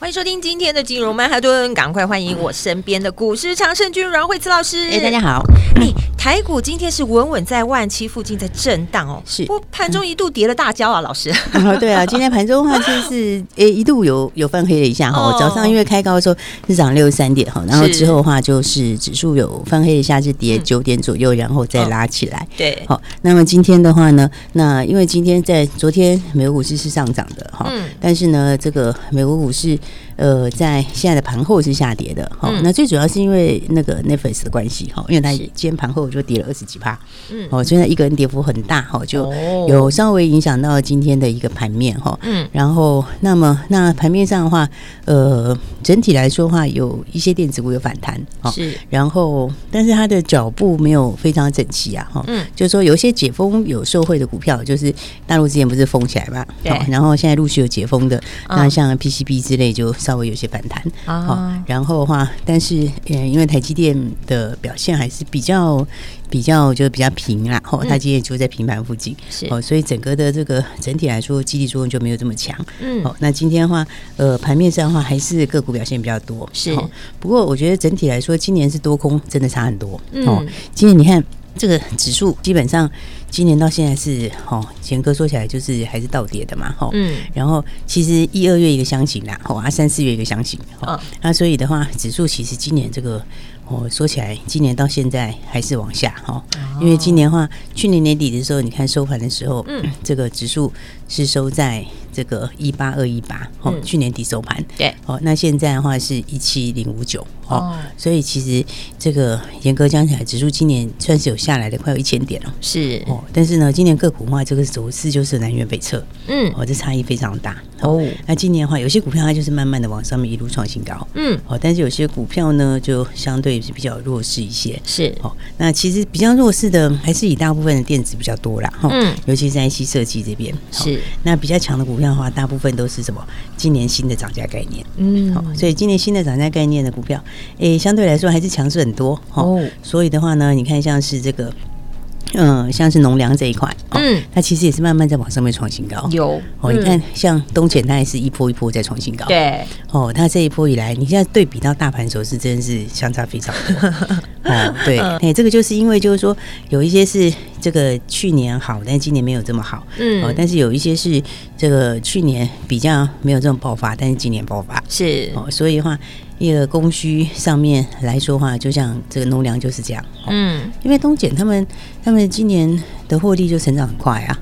欢迎收听今天的金融曼哈顿，赶快欢迎我身边的股市常胜军阮惠慈老师。哎，大家好。哎，台股今天是稳稳在万七附近在震荡哦，是。不过盘中一度跌了大跤啊，老师。哦、对啊，今天盘中的话就是，哎，一度有有翻黑了一下哈。哦、早上因为开高的时候是涨六十三点哈，然后之后的话就是指数有翻黑一下，是跌九点左右，然后再拉起来。嗯、对。好，那么今天的话呢，那因为今天在昨天美国股市是上涨的哈，嗯、但是呢，这个美国股市。呃，在现在的盘后是下跌的，哈、嗯，那最主要是因为那个 Netflix 的关系，哈，因为它今天盘后就跌了二十几趴，嗯，哦，所以一个人跌幅很大，哈，就有稍微影响到今天的一个盘面，哈，嗯，然后那么那盘面上的话，呃，整体来说的话，有一些电子股有反弹，哈，是，然后但是它的脚步没有非常整齐啊，哈，嗯，就是说有一些解封有受惠的股票，就是大陆之前不是封起来嘛，对，然后现在陆续有解封的，那像 PCB 之类就。稍微有些反弹，好、啊，然后的话，但是，嗯，因为台积电的表现还是比较比较就是比较平啦，哈、嗯，它今天就在平盘附近，是，哦，所以整个的这个整体来说，激励作用就没有这么强，嗯，好，那今天的话，呃，盘面上的话，还是个股表现比较多，是，不过我觉得整体来说，今年是多空真的差很多，哦，今年你看。这个指数基本上今年到现在是哦，前哥说起来就是还是倒跌的嘛，哈，嗯，然后其实一二月一个箱型啦，哦，啊三四月一个箱型，哦，那所以的话，指数其实今年这个。哦说起来，今年到现在还是往下哈，因为今年的话，去年年底的时候，你看收盘的时候，嗯，这个指数是收在这个一八二一八，哦，去年底收盘，对，哦，那现在的话是一七零五九，哦，所以其实这个严格讲起来，指数今年算是有下来的，快有一千点了，是。哦，但是呢，今年个股的话，这个走势就是南辕北辙，嗯，哦，这差异非常大。哦。那今年的话，有些股票它就是慢慢的往上面一路创新高，嗯，哦，但是有些股票呢，就相对。是比较弱势一些，是。哦。那其实比较弱势的还是以大部分的电子比较多啦，哈，嗯，尤其是在 IC 设计这边。是。那比较强的股票的话，大部分都是什么？今年新的涨价概念，嗯，好，所以今年新的涨价概念的股票，诶，相对来说还是强势很多，哦。所以的话呢，你看像是这个。嗯，像是农粮这一块，嗯，它其实也是慢慢在往上面创新高。有哦，你看像东钱，它也是一波一波在创新高。对哦，它这一波以来，你现在对比到大盘走势，真的是相差非常多。哦，对，哎，这个就是因为就是说有一些是这个去年好，但今年没有这么好。嗯，哦，但是有一些是这个去年比较没有这种爆发，但是今年爆发。是。哦，所以的话。一个供需上面来说话，就像这个农粮就是这样，嗯，因为东碱他们他们今年的获利就成长很快啊，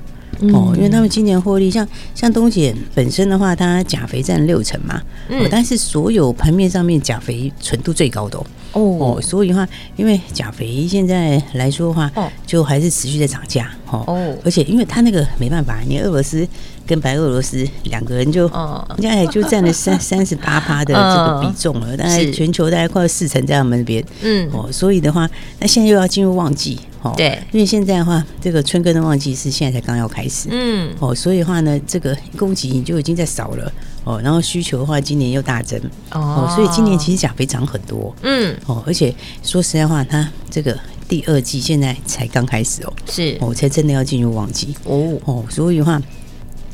哦，因为他们今年获利像像东碱本身的话，它钾肥占六成嘛，嗯，但是所有盘面上面钾肥纯度最高的哦，哦，所以的话，因为钾肥现在来说的话，哦，就还是持续在涨价，哦，而且因为它那个没办法，你俄罗斯。跟白俄罗斯两个人就，应该也就占了三 三十八趴的这个比重了，大概全球大概快要四成在他们那边。嗯，哦，所以的话，那现在又要进入旺季，哦，对，因为现在的话，这个春耕的旺季是现在才刚要开始，嗯，哦，所以的话呢，这个供给就已经在少了，哦，然后需求的话，今年又大增，哦，所以今年其实钾肥涨很多，嗯，哦，而且说实在话，它这个第二季现在才刚开始哦，是，哦，才真的要进入旺季，哦，哦，所以的话。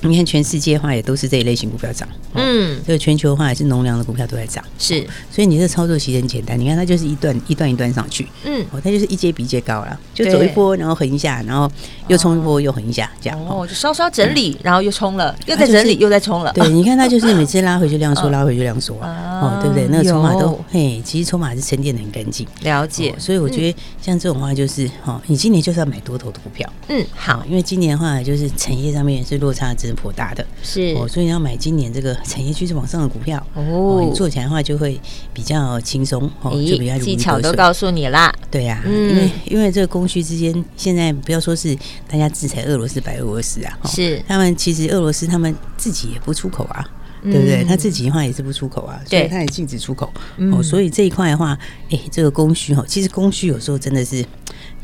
你看，全世界的话也都是这一类型股票涨，嗯，这个全球的话也是农粮的股票都在涨，是，所以你这操作其实很简单。你看它就是一段一段一段上去，嗯，哦，它就是一阶比一阶高了，就走一波，然后横一下，然后又冲一波，又横一下，这样哦，就稍稍整理，然后又冲了，又在整理，又在冲了。对，你看它就是每次拉回去量缩，拉回去量缩啊，哦，对不对？那个筹码都嘿，其实筹码是沉淀的很干净，了解。所以我觉得像这种话就是，哦，你今年就是要买多头的股票，嗯，好，因为今年的话就是产业上面是落差值。颇大的，是。哦，所以要买今年这个 产业趋势往上的股票哦，你做起来的话就会比较轻松哦，就比较技巧都告诉你啦，对呀，因为因为这个供需之间，现在不要说是大家制裁俄罗斯白俄罗斯啊，是。他们其实俄罗斯他们自己也不出口啊。对不对？他自己的话也是不出口啊，所以他也禁止出口。哦。所以这一块的话，哎，这个供需哈，其实供需有时候真的是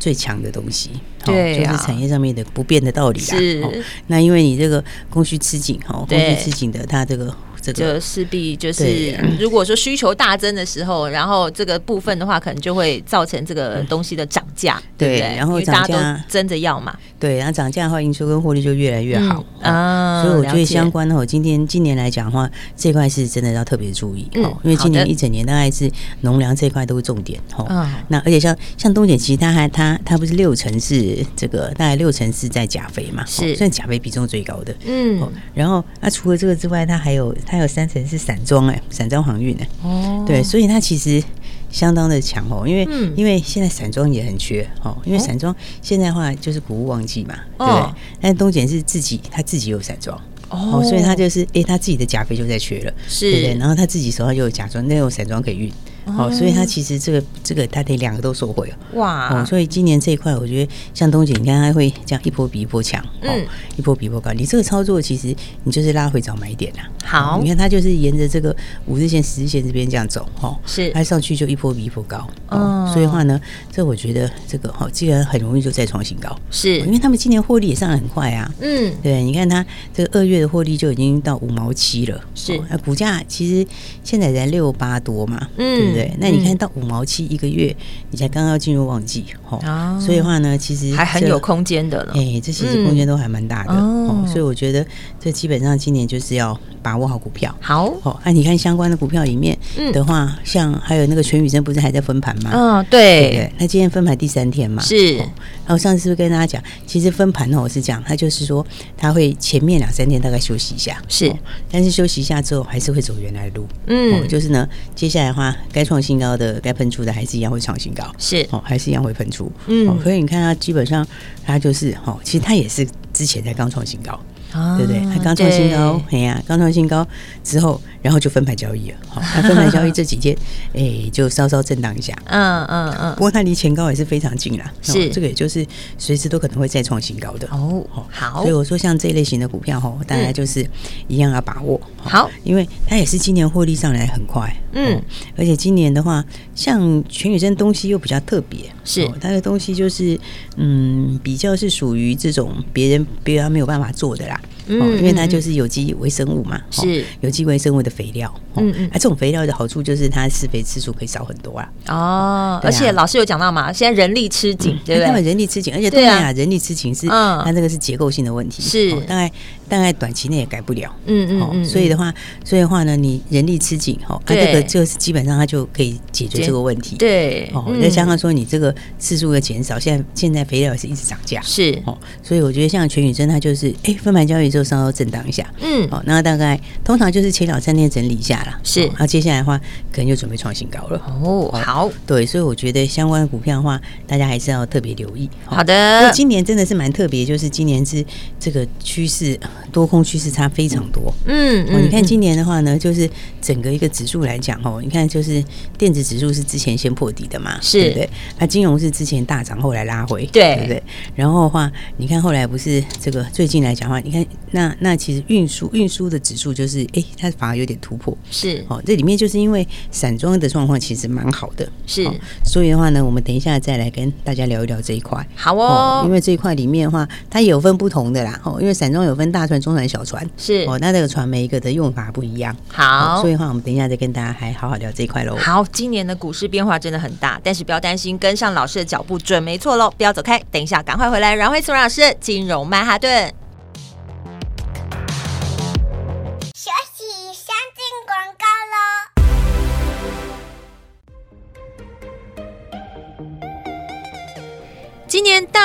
最强的东西，对，就是产业上面的不变的道理啦。是，那因为你这个供需吃紧哈，供需吃紧的，它这个。这个就势必就是，如果说需求大增的时候，然后这个部分的话，可能就会造成这个东西的涨价，对不对？然后大家都争着要嘛，对，然后涨价的话，营收跟获利就越来越好啊。所以我觉得相关的话，今天今年来讲的话，这块是真的要特别注意哦，因为今年一整年大概是农粮这一块都是重点哦。那而且像像东姐，其实它还它它不是六成是这个，大概六成是在钾肥嘛，是算钾肥比重最高的。嗯，然后那除了这个之外，它还有。它有三层是散装哎，散装航运哎，哦，对，所以它其实相当的强哦，因为、嗯、因为现在散装也很缺哦，因为散装现在的话就是谷物旺季嘛，哦、对不对？但东碱是自己，他自己有散装哦，所以他就是哎，他自己的钾肥就在缺了，是。对不对？然后他自己手上又有钾装，那有散装可以运。哦，所以它其实这个这个它得两个都收回哇！哦，所以今年这一块，我觉得像东姐，你看它会这样一波比一波强，嗯，一波比一波高。你这个操作其实你就是拉回找买点啦。好，你看它就是沿着这个五日线、十日线这边这样走，哈，是它上去就一波比一波高。哦，所以的话呢，这我觉得这个哈，既然很容易就再创新高，是因为他们今年获利也上得很快啊。嗯，对，你看它这个二月的获利就已经到五毛七了，是那股价其实现在才六八多嘛，嗯。对，那你看到五毛七一个月，你才刚刚进入旺季，哦，所以的话呢，其实还很有空间的了。哎，这其实空间都还蛮大的哦，所以我觉得这基本上今年就是要把握好股票。好，哦，那你看相关的股票里面的话，像还有那个全宇升不是还在分盘吗？嗯，对。那今天分盘第三天嘛，是。然后上次是不是跟大家讲，其实分盘呢，我是这样，它就是说它会前面两三天大概休息一下，是，但是休息一下之后还是会走原来的路。嗯，就是呢，接下来的话。该创新高的，该喷出的，还是一样会创新高，是哦，还是一样会喷出，嗯，所以你看它基本上，它就是哦，其实它也是之前才刚创新高，啊、对不对？他刚创新高，哎呀，刚创新高之后。然后就分盘交易了，好，那分盘交易这几天，哎，就稍稍震荡一下，嗯嗯嗯。不过它离前高也是非常近啦，是这个，也就是随时都可能会再创新高的哦。好，所以我说像这一类型的股票哈，大家就是一样要把握好，因为它也是今年获利上来很快，嗯，而且今年的话，像全宇升东西又比较特别，是它的东西就是嗯，比较是属于这种别人别人没有办法做的啦。嗯，因为它就是有机微生物嘛，是有机微生物的肥料。嗯嗯，啊，这种肥料的好处就是它施肥次数可以少很多啊。哦，而且老师有讲到嘛，现在人力吃紧，对不对？他们人力吃紧，而且对啊，人力吃紧是，它这个是结构性的问题，是大概大概短期内也改不了。嗯嗯嗯，所以的话，所以的话呢，你人力吃紧，哈，它这个就是基本上它就可以解决这个问题。对，哦，再加上说你这个次数的减少，现在现在肥料也是一直涨价，是哦，所以我觉得像全宇珍它就是，哎，分盘交易之后。稍稍震荡一下，嗯，好，那大概通常就是前两三天整理一下啦，是，那接下来的话，可能就准备创新高了。哦，好，对，所以我觉得相关的股票的话，大家还是要特别留意。好的，今年真的是蛮特别，就是今年是这个趋势多空趋势差非常多。嗯，哦，你看今年的话呢，就是整个一个指数来讲，哦，你看就是电子指数是之前先破底的嘛，是，对不对？那金融是之前大涨，后来拉回，对，对不对？然后的话，你看后来不是这个最近来讲的话，你看。那那其实运输运输的指数就是哎，它反而有点突破，是哦。这里面就是因为散装的状况其实蛮好的，是。所以的话呢，我们等一下再来跟大家聊一聊这一块。好哦，因为这一块里面的话，它也有分不同的啦。哦，因为散装有分大船、中船、小船，是哦。那这个船每一个的用法不一样。好，所以的话我们等一下再跟大家还好好聊这一块喽。好，今年的股市变化真的很大，但是不要担心，跟上老师的脚步准没错喽。不要走开，等一下赶快回来，阮慧慈老师金融曼哈顿。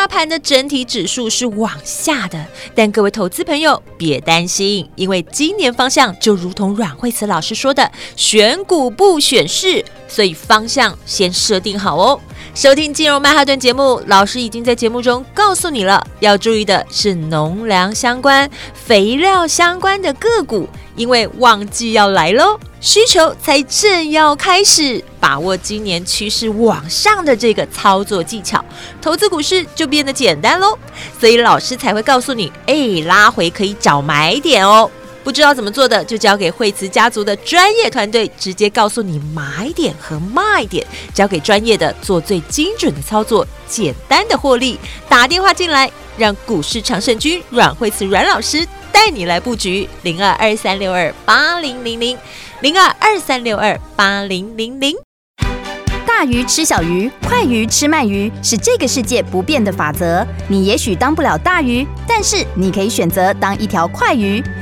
盘的整体指数是往下的，但各位投资朋友别担心，因为今年方向就如同阮慧慈老师说的，选股不选市，所以方向先设定好哦。收听金融曼哈顿节目，老师已经在节目中告诉你了，要注意的是农粮相关、肥料相关的个股，因为旺季要来喽，需求才正要开始，把握今年趋势往上的这个操作技巧，投资股市就变得简单喽。所以老师才会告诉你，哎，拉回可以找买点哦。不知道怎么做的，就交给惠慈家族的专业团队，直接告诉你买点和卖点，交给专业的做最精准的操作，简单的获利。打电话进来，让股市常胜军阮惠慈阮老师带你来布局零二二三六二八零零零零二二三六二八零零零。大鱼吃小鱼，快鱼吃慢鱼，是这个世界不变的法则。你也许当不了大鱼，但是你可以选择当一条快鱼。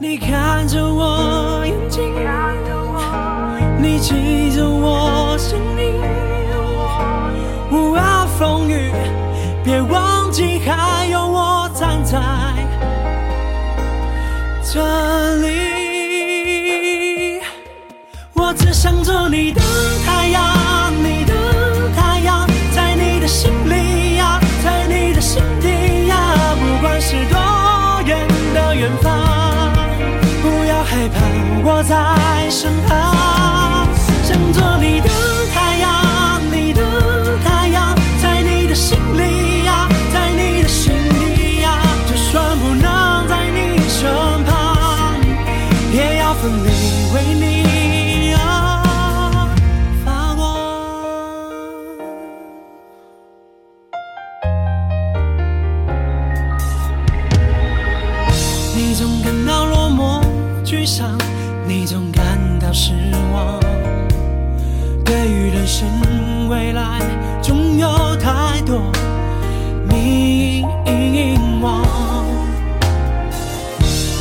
你看着我眼睛，你记着我声音，无论风雨，别忘记还有我站在这里。我只想做你的太阳，你的太阳，在你的心我在身旁，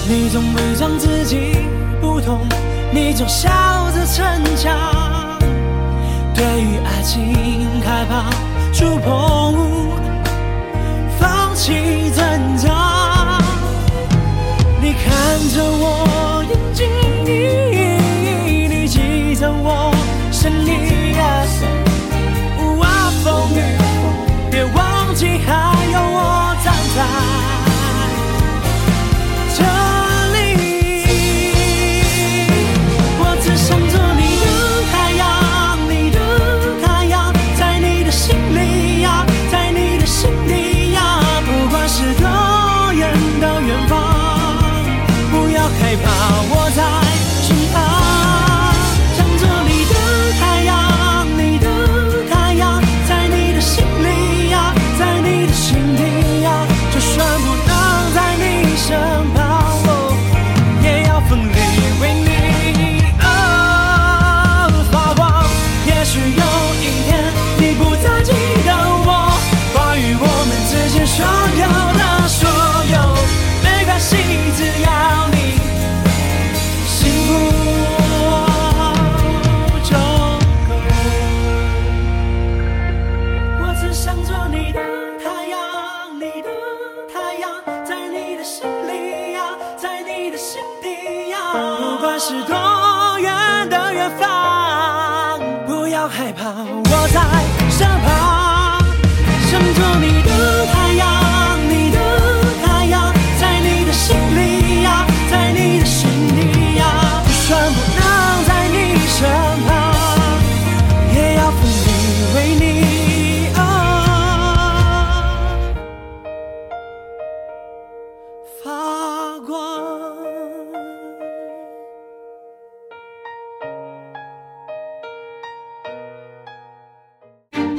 你总伪装自己不懂，你总笑着逞强。对于爱情害怕触碰，放弃挣扎。你看着我眼睛。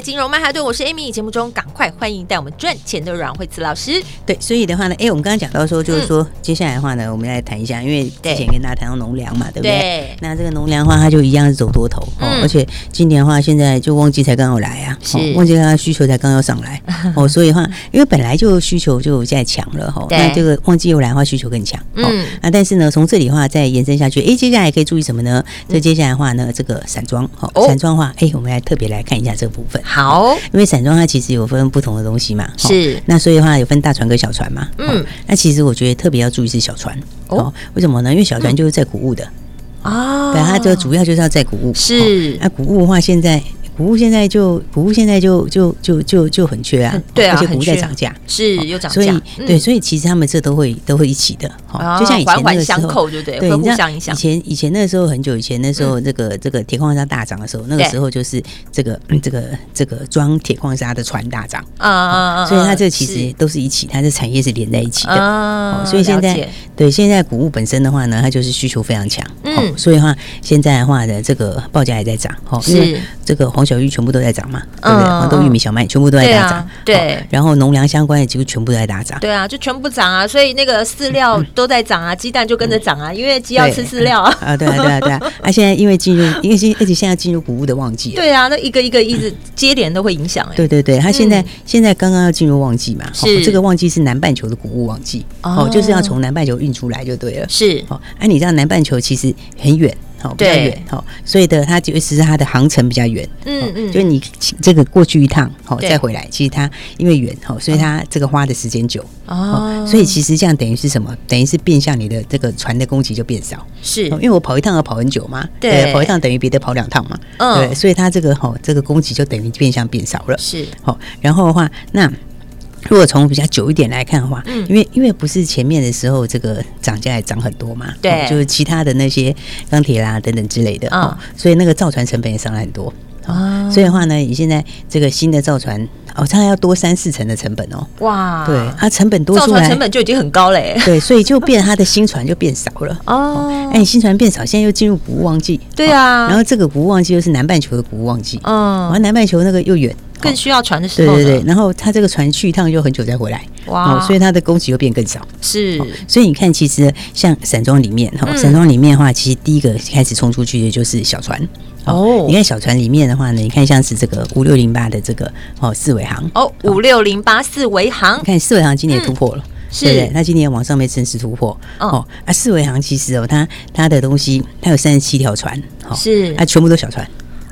金融曼哈顿，我是 Amy。节目中赶快欢迎带我们赚钱的阮慧慈老师。对，所以的话呢，哎，我们刚刚讲到说，就是说、嗯、接下来的话呢，我们来谈一下，因为之前跟大家谈到农粮嘛，对不对？对。那这个农粮的话，它就一样是走多头、嗯、哦，而且今年的话，现在就旺季才刚要来啊，是、哦、旺季它需求才刚要上来 哦，所以的话，因为本来就需求就在强了哈、哦，那这个旺季又来的话，需求更强。嗯。哦、那但是呢，从这里的话再延伸下去，哎，接下来可以注意什么呢？这接下来的话呢，这个散装，哦，散装的话，哎，我们来特别来看一下这个部分。好，因为散装它其实有分不同的东西嘛，是。那所以的话有分大船跟小船嘛，嗯。那其实我觉得特别要注意是小船哦，为什么呢？因为小船就是在谷物的哦，对，它就主要就是要在谷物。是。那谷物的话，现在。谷物现在就谷物现在就就就就就很缺啊，对啊，而且谷物在涨价，是又涨价，所以对，所以其实他们这都会都会一起的，就像以前那个时候，对对，互相影响。以前以前那时候很久以前那时候，这个这个铁矿砂大涨的时候，那个时候就是这个这个这个装铁矿砂的船大涨啊啊啊，所以它这其实都是一起，它的产业是连在一起的啊。所以现在对现在谷物本身的话呢，它就是需求非常强，嗯，所以的话现在的话呢，这个报价也在涨，哦，因为这个黄。小玉全部都在涨嘛，对不对？黄豆、玉米、小麦全部都在大涨，对。然后农粮相关的几乎全部都在大涨，对啊，就全部涨啊。所以那个饲料都在涨啊，鸡蛋就跟着涨啊，因为鸡要吃饲料啊。啊，对啊，对啊，对啊。那 现在因为进入，因为现而且现在进入谷物的旺季，对啊，那一个一个一直接连都会影响。对对对，它现在现在刚刚要进入旺季嘛，是这个旺季是南半球的谷物旺季哦，就是要从南半球运出来就对了。是哦，哎，你知道南半球其实很远。好，比较远，好，所以的它就是它的航程比较远，嗯嗯，就是你这个过去一趟，好再回来，其实它因为远，好，所以它这个花的时间久，哦，所以其实这样等于是什么？等于是变相你的这个船的供给就变少，是，因为我跑一趟要跑很久嘛，对，跑一趟等于别的跑两趟嘛，对，所以它这个好，这个供给就等于变相变少了，是，好，然后的话那。如果从比较久一点来看的话，嗯，因为因为不是前面的时候这个涨价也涨很多嘛，对，就是其他的那些钢铁啦等等之类的，哦，所以那个造船成本也上来很多，哦，所以的话呢，你现在这个新的造船哦，它要多三四成的成本哦，哇，对，它成本多出来，造船成本就已经很高嘞，对，所以就变它的新船就变少了，哦，哎，新船变少，现在又进入谷物旺季，对啊，然后这个谷物旺季又是南半球的谷物旺季，嗯，然后南半球那个又远。更需要船的时候，对对对，然后它这个船去一趟就很久再回来，哇，所以它的供给又变更少，是，所以你看，其实像散装里面哈，散装里面的话，其实第一个开始冲出去的就是小船。哦，你看小船里面的话呢，你看像是这个五六零八的这个哦四维行哦五六零八四维行，你看四维行今年也突破了，是对不对？它今年往上面正式突破。哦。啊四维行其实哦它它的东西它有三十七条船，哦。是。它全部都小船。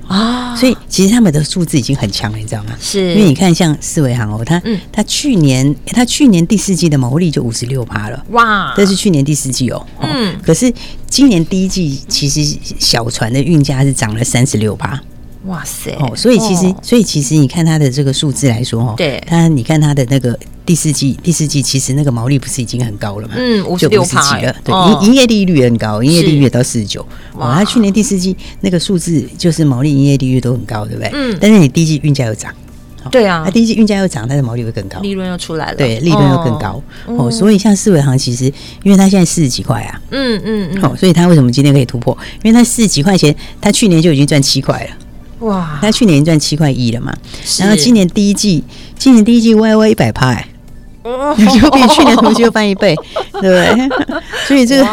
啊，所以其实他们的数字已经很强了，你知道吗？是，因为你看像四维航哦，它它去年它去年第四季的毛利就五十六趴了，哇！这是去年第四季哦，嗯。可是今年第一季其实小船的运价是涨了三十六趴，哇塞！哦，所以其实所以其实你看它的这个数字来说哦，对，它你看它的那个。第四季，第四季其实那个毛利不是已经很高了嘛？嗯，五十六趴了。对，营营业利率很高，营业利率也到四十九。哇，它去年第四季那个数字就是毛利、营业利率都很高，对不对？嗯。但是你第一季运价又涨，对啊，它第一季运价又涨，它的毛利会更高，利润又出来了。对，利润又更高。哦，所以像四维行其实，因为它现在四十几块啊，嗯嗯嗯，哦，所以它为什么今天可以突破？因为它四十几块钱，它去年就已经赚七块了。哇，他去年赚七块一了嘛，然后今年第一季，今年第一季 Y Y 一百趴。就比去年同期又翻一倍，对不对？所以这个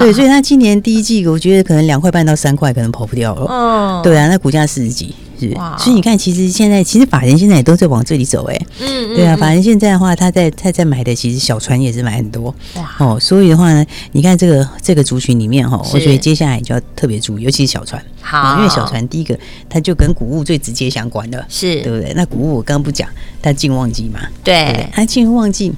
对，所以他今年第一季，我觉得可能两块半到三块，可能跑不掉了。嗯，对啊，那股价四十几。哇。所以你看，其实现在其实法人现在也都在往这里走，哎，嗯，对啊，法人现在的话，他在他在买的其实小船也是买很多，哇，哦，所以的话呢，你看这个这个族群里面哈，我觉得接下来就要特别注意，尤其是小船，好，因为小船第一个它就跟谷物最直接相关的，是。对不对？那谷物我刚刚不讲，它进旺季嘛，对，它进入旺季，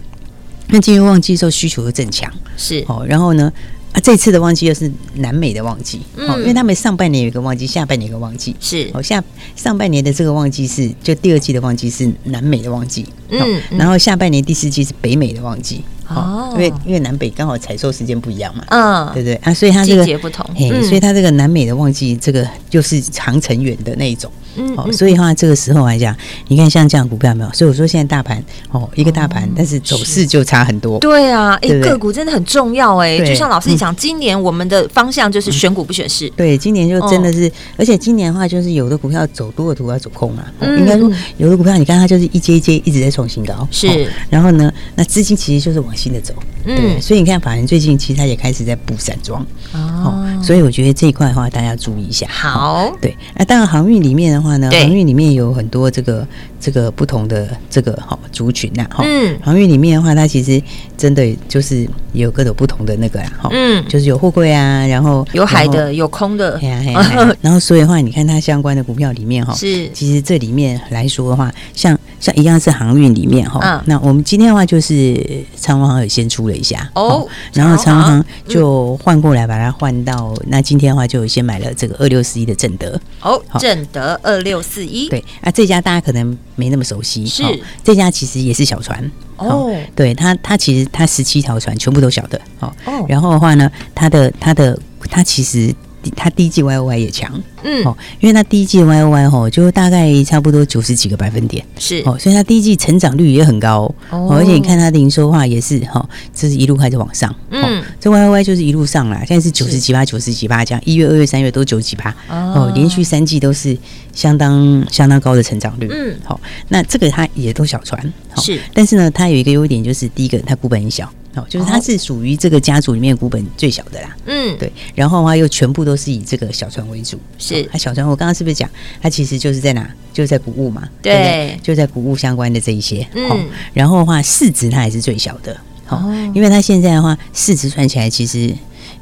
那进入旺季的时候需求又增强，是。哦，然后呢？啊，这次的旺季又是南美的旺季，哦，因为他们上半年有一个旺季，下半年有一个旺季，是。哦，下上半年的这个旺季是就第二季的旺季是南美的旺季，嗯，然后下半年第四季是北美的旺季，哦，因为因为南北刚好采收时间不一样嘛，嗯，对不对？啊？所以它这个季节不同，嘿，所以它这个南美的旺季这个就是长程远的那一种。嗯，哦，所以的话，这个时候来讲，你看像这样股票没有？所以我说现在大盘哦，一个大盘，但是走势就差很多。对啊，哎，个股真的很重要哎。就像老师你讲，今年我们的方向就是选股不选市。对，今年就真的是，而且今年的话，就是有的股票走多的股票走空啊。应该说，有的股票你看它就是一阶一阶一直在创新高。是。然后呢，那资金其实就是往新的走。嗯。所以你看，法人最近其实他也开始在补散装。哦。所以我觉得这一块的话，大家要注意一下。好。对。那当然，航运里面的话呢，航运里面有很多这个这个不同的这个哈族群呐哈。嗯。航运里面的话，它其实真的就是有各种不同的那个哈。嗯。就是有货柜啊，然后有海的，有空的。然后所以的话，你看它相关的股票里面哈，是。其实这里面来说的话，像像一样是航运里面哈。嗯。那我们今天的话就是长荣航有先出了一下哦，然后长荣航就换过来把它换到那今天的话就先买了这个二六四一的正德哦，正德二六四一对啊，这家大家可能没那么熟悉，是这家其实也是小船哦，对它它其实它十七条船全部都小的哦，然后的话呢，它的它的它其实。它第一季 Y O Y 也强，嗯，哦，因为它第一季 Y O Y 吼，就大概差不多九十几个百分点，是。哦，所以它第一季成长率也很高，哦，而且你看它的营收话也是哈，这是一路开始往上，嗯，这 Y O Y 就是一路上啦，现在是九十几趴，九十几趴这样，一月、二月、三月都九十几趴，哦，连续三季都是相当相当高的成长率，嗯，好，那这个它也都小船，是，但是呢，它有一个优点就是第一个它股本很小。哦，就是它是属于这个家族里面股本最小的啦。嗯，对。然后的话又全部都是以这个小船为主。是，它小船我刚刚是不是讲它其实就是在哪？就是在谷物嘛。对，就在谷物相关的这一些。嗯。然后的话市值它还是最小的。哦。因为它现在的话市值算起来其实，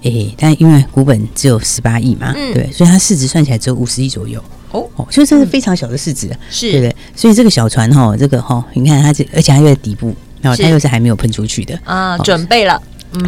诶，但因为股本只有十八亿嘛。嗯。对，所以它市值算起来只有五十亿左右。哦。哦，所以这是非常小的市值。是。对不对？所以这个小船哈，这个哈，你看它这，而且它又在底部。然后它又是还没有喷出去的啊，准备了。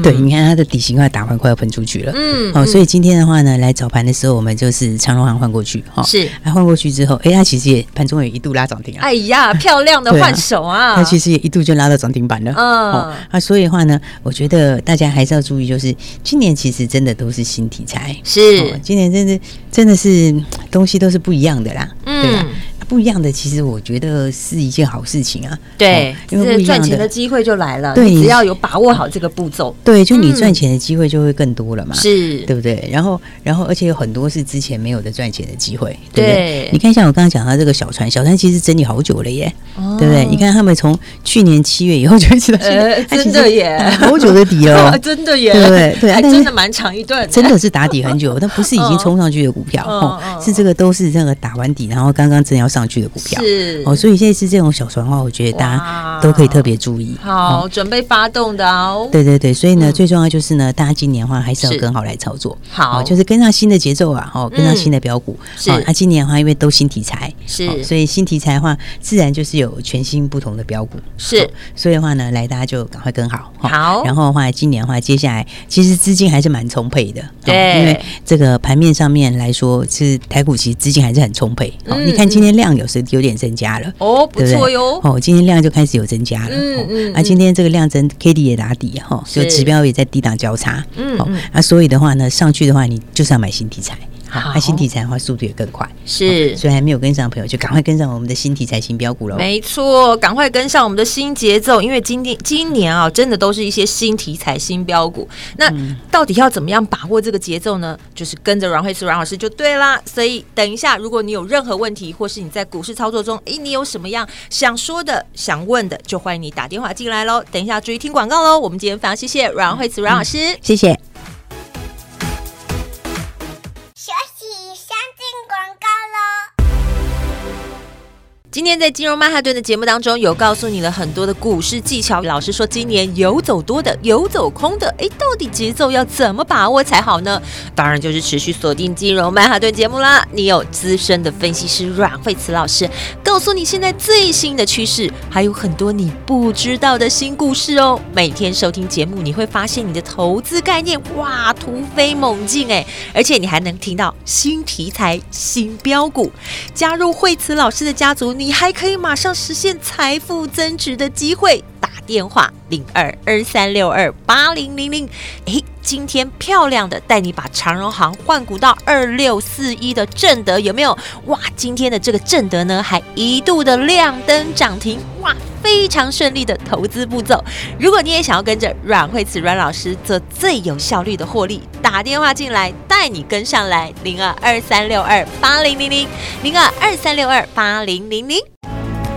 对，你看它的底型快打完，快要喷出去了。嗯，哦，所以今天的话呢，来早盘的时候，我们就是长荣行换过去，哈，是，那换过去之后，哎，它其实也盘中也一度拉涨停啊。哎呀，漂亮的换手啊！它其实也一度就拉到涨停板了。嗯，啊，所以的话呢，我觉得大家还是要注意，就是今年其实真的都是新题材，是，今年真的真的是东西都是不一样的啦。嗯，对啊。不一样的，其实我觉得是一件好事情啊。对，因为赚钱的机会就来了。对，只要有把握好这个步骤，对，就你赚钱的机会就会更多了嘛。是，对不对？然后，然后，而且有很多是之前没有的赚钱的机会，对不对？你看，像我刚刚讲到这个小船，小船其实整理好久了耶，对不对？你看他们从去年七月以后就知道，真的耶，好久的底 哦，真的耶，对不对？对，还真的蛮长一段，真的是打底很久，但不是已经冲上去的股票 哦，是这个都是这个打完底，然后刚刚正要上去的股票。是。哦，所以现在是这种小船的话，我觉得大家都可以特别注意，好，准备发动的哦。对对对，所以呢，最重要就是呢，大家今年的话还是要跟好来操作，好，就是跟上新的节奏啊，哦，跟上新的标股。是。那今年的话，因为都新题材是，所以新题材的话，自然就是有全新不同的标股。是。所以的话呢，来大家就赶快跟好，好。然后的话，今年的话，接下来其实资金还是蛮充沛的，对，因为这个盘面上面来说，是台股其实资金还是很充沛。哦，你看今天量有时有点增加了哦，不错哟。哦，今天量就开始有增加了，嗯嗯。啊，今天这个量增，K D 也打底哈，就指标也在低档交叉，嗯，好。啊，所以的话呢，上去的话，你就是要买新题材。好，新题材的话，速度也更快。是，所以还没有跟上的朋友，就赶快跟上我们的新题材、新标股喽。没错，赶快跟上我们的新节奏，因为今天今年啊，真的都是一些新题材、新标股。那到底要怎么样把握这个节奏呢？就是跟着阮慧慈阮老师就对啦。所以等一下，如果你有任何问题，或是你在股市操作中，诶，你有什么样想说的、想问的，就欢迎你打电话进来喽。等一下注意听广告喽。我们今天非常谢谢阮慧慈阮老师，谢谢。今天在金融曼哈顿的节目当中，有告诉你了很多的股市技巧。老师说，今年有走多的，有走空的，诶，到底节奏要怎么把握才好呢？当然就是持续锁定金融曼哈顿节目啦。你有资深的分析师阮慧慈老师，告诉你现在最新的趋势，还有很多你不知道的新故事哦。每天收听节目，你会发现你的投资概念哇突飞猛进诶，而且你还能听到新题材、新标股。加入慧慈老师的家族，你还可以马上实现财富增值的机会，打电话零二二三六二八零零零。诶，今天漂亮的带你把长荣行换股到二六四一的正德有没有？哇，今天的这个正德呢，还一度的亮灯涨停，哇，非常顺利的投资步骤。如果你也想要跟着阮慧慈阮老师做最有效率的获利，打电话进来带你跟上来零二二三六二八零零零零二二三六二八零零零。